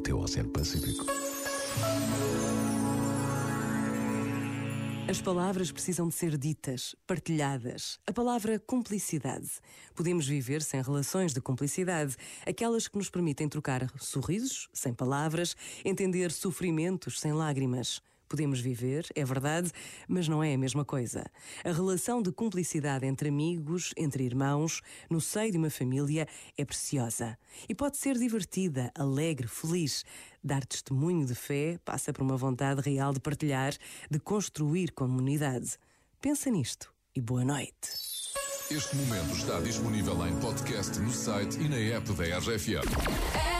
o teu Oceano Pacífico. As palavras precisam de ser ditas, partilhadas. A palavra cumplicidade. Podemos viver sem relações de cumplicidade, aquelas que nos permitem trocar sorrisos sem palavras, entender sofrimentos sem lágrimas. Podemos viver, é verdade, mas não é a mesma coisa. A relação de cumplicidade entre amigos, entre irmãos, no seio de uma família é preciosa. E pode ser divertida, alegre, feliz. Dar testemunho de fé passa por uma vontade real de partilhar, de construir comunidade. Pensa nisto e boa noite. Este momento está disponível em podcast no site e na app da RFM.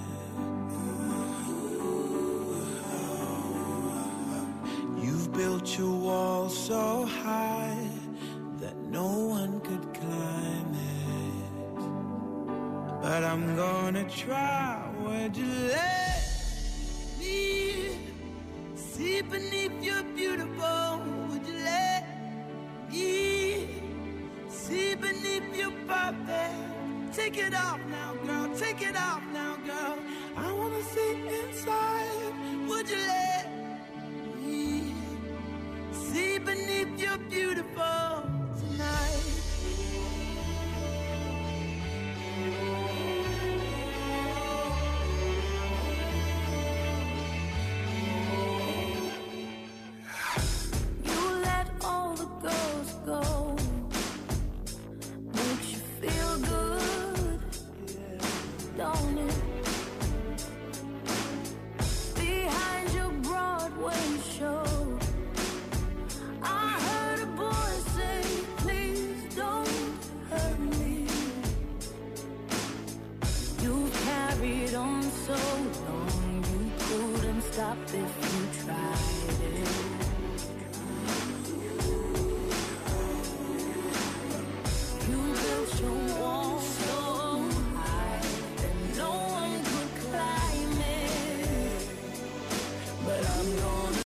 High that no one could climb it. But I'm gonna try. Would you let me see beneath your beautiful? Would you let me see beneath your perfect? Take it off now, girl. Take it off now, girl. I wanna see inside. so long you couldn't stop if you tried it.